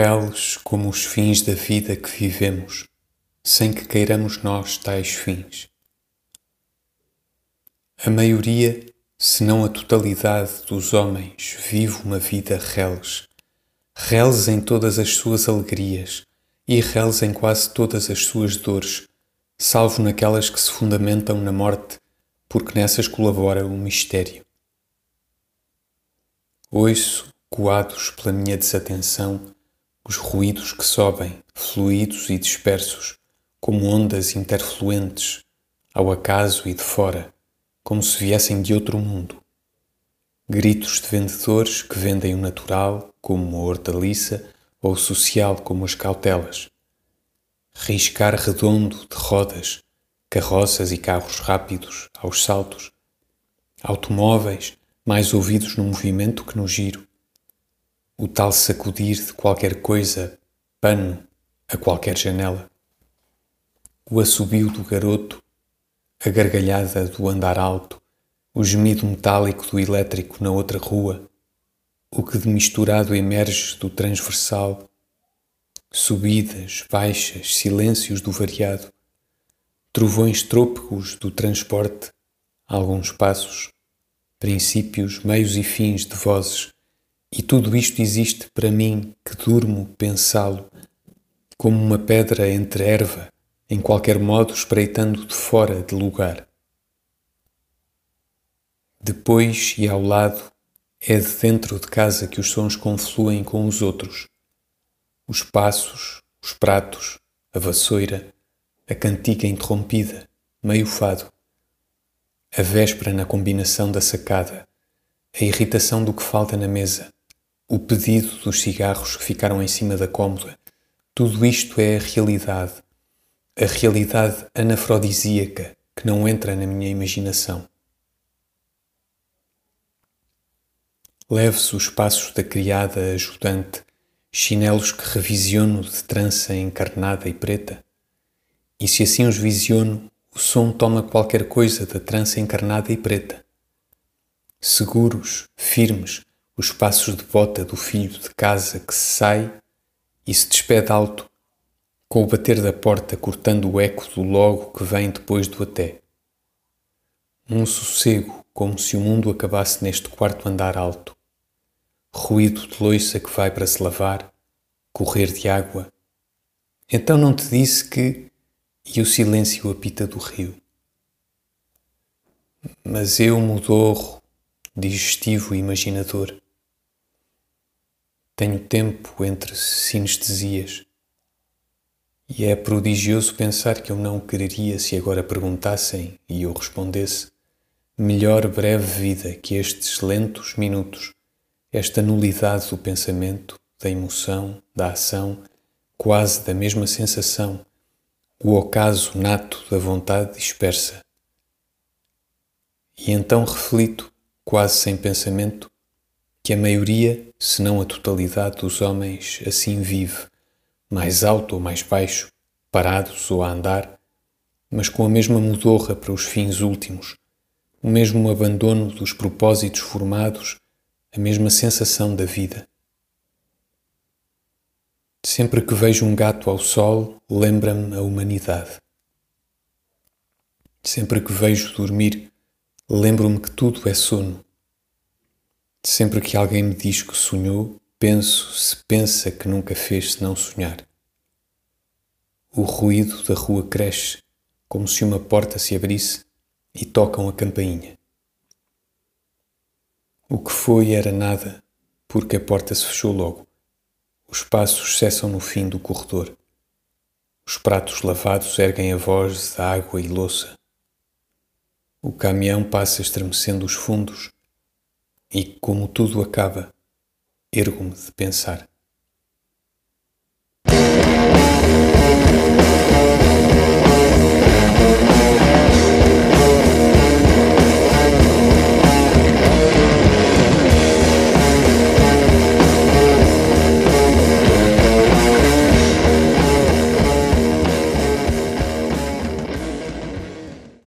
reles como os fins da vida que vivemos, sem que queiramos nós tais fins. A maioria, se não a totalidade dos homens, vive uma vida reles, reles em todas as suas alegrias e reles em quase todas as suas dores, salvo naquelas que se fundamentam na morte, porque nessas colabora o mistério. Ouço, coados pela minha desatenção, os ruídos que sobem, fluidos e dispersos, como ondas interfluentes, ao acaso e de fora, como se viessem de outro mundo. Gritos de vendedores que vendem o natural, como a hortaliça, ou o social, como as cautelas. Riscar redondo de rodas, carroças e carros rápidos, aos saltos. Automóveis, mais ouvidos no movimento que no giro. O tal sacudir de qualquer coisa, pano, a qualquer janela. O assobio do garoto, a gargalhada do andar alto, o gemido metálico do elétrico na outra rua, o que de misturado emerge do transversal, subidas, baixas, silêncios do variado, trovões trôpegos do transporte, alguns passos, princípios, meios e fins de vozes, e tudo isto existe para mim que durmo pensá-lo, como uma pedra entre erva, em qualquer modo espreitando de fora de lugar. Depois e ao lado é de dentro de casa que os sons confluem com os outros. Os passos, os pratos, a vassoura, a cantiga interrompida, meio fado a véspera na combinação da sacada, a irritação do que falta na mesa, o pedido dos cigarros que ficaram em cima da cômoda, tudo isto é a realidade, a realidade anafrodisíaca que não entra na minha imaginação. Leve-se os passos da criada ajudante, chinelos que revisiono de trança encarnada e preta, e se assim os visiono, o som toma qualquer coisa da trança encarnada e preta. Seguros, firmes, os passos de bota do filho de casa que sai e se despede alto, com o bater da porta cortando o eco do logo que vem depois do até. Um sossego, como se o mundo acabasse neste quarto andar alto. Ruído de loiça que vai para se lavar, correr de água. Então não te disse que e o silêncio apita do rio. Mas eu mudorro, digestivo e imaginador. Tenho tempo entre sinestesias. E é prodigioso pensar que eu não quereria se agora perguntassem e eu respondesse melhor breve vida que estes lentos minutos, esta nulidade do pensamento, da emoção, da ação, quase da mesma sensação o ocaso nato da vontade dispersa. E então reflito, quase sem pensamento, que a maioria, se não a totalidade dos homens, assim vive, mais alto ou mais baixo, parados ou a andar, mas com a mesma mudorra para os fins últimos, o mesmo abandono dos propósitos formados, a mesma sensação da vida. Sempre que vejo um gato ao sol, lembra-me a humanidade. Sempre que vejo dormir, lembro-me que tudo é sono. Sempre que alguém me diz que sonhou, penso se pensa que nunca fez senão sonhar. O ruído da rua cresce, como se uma porta se abrisse e tocam a campainha. O que foi era nada, porque a porta se fechou logo. Os passos cessam no fim do corredor. Os pratos lavados erguem a voz de água e louça. O caminhão passa estremecendo os fundos e, como tudo acaba, ergo-me de pensar.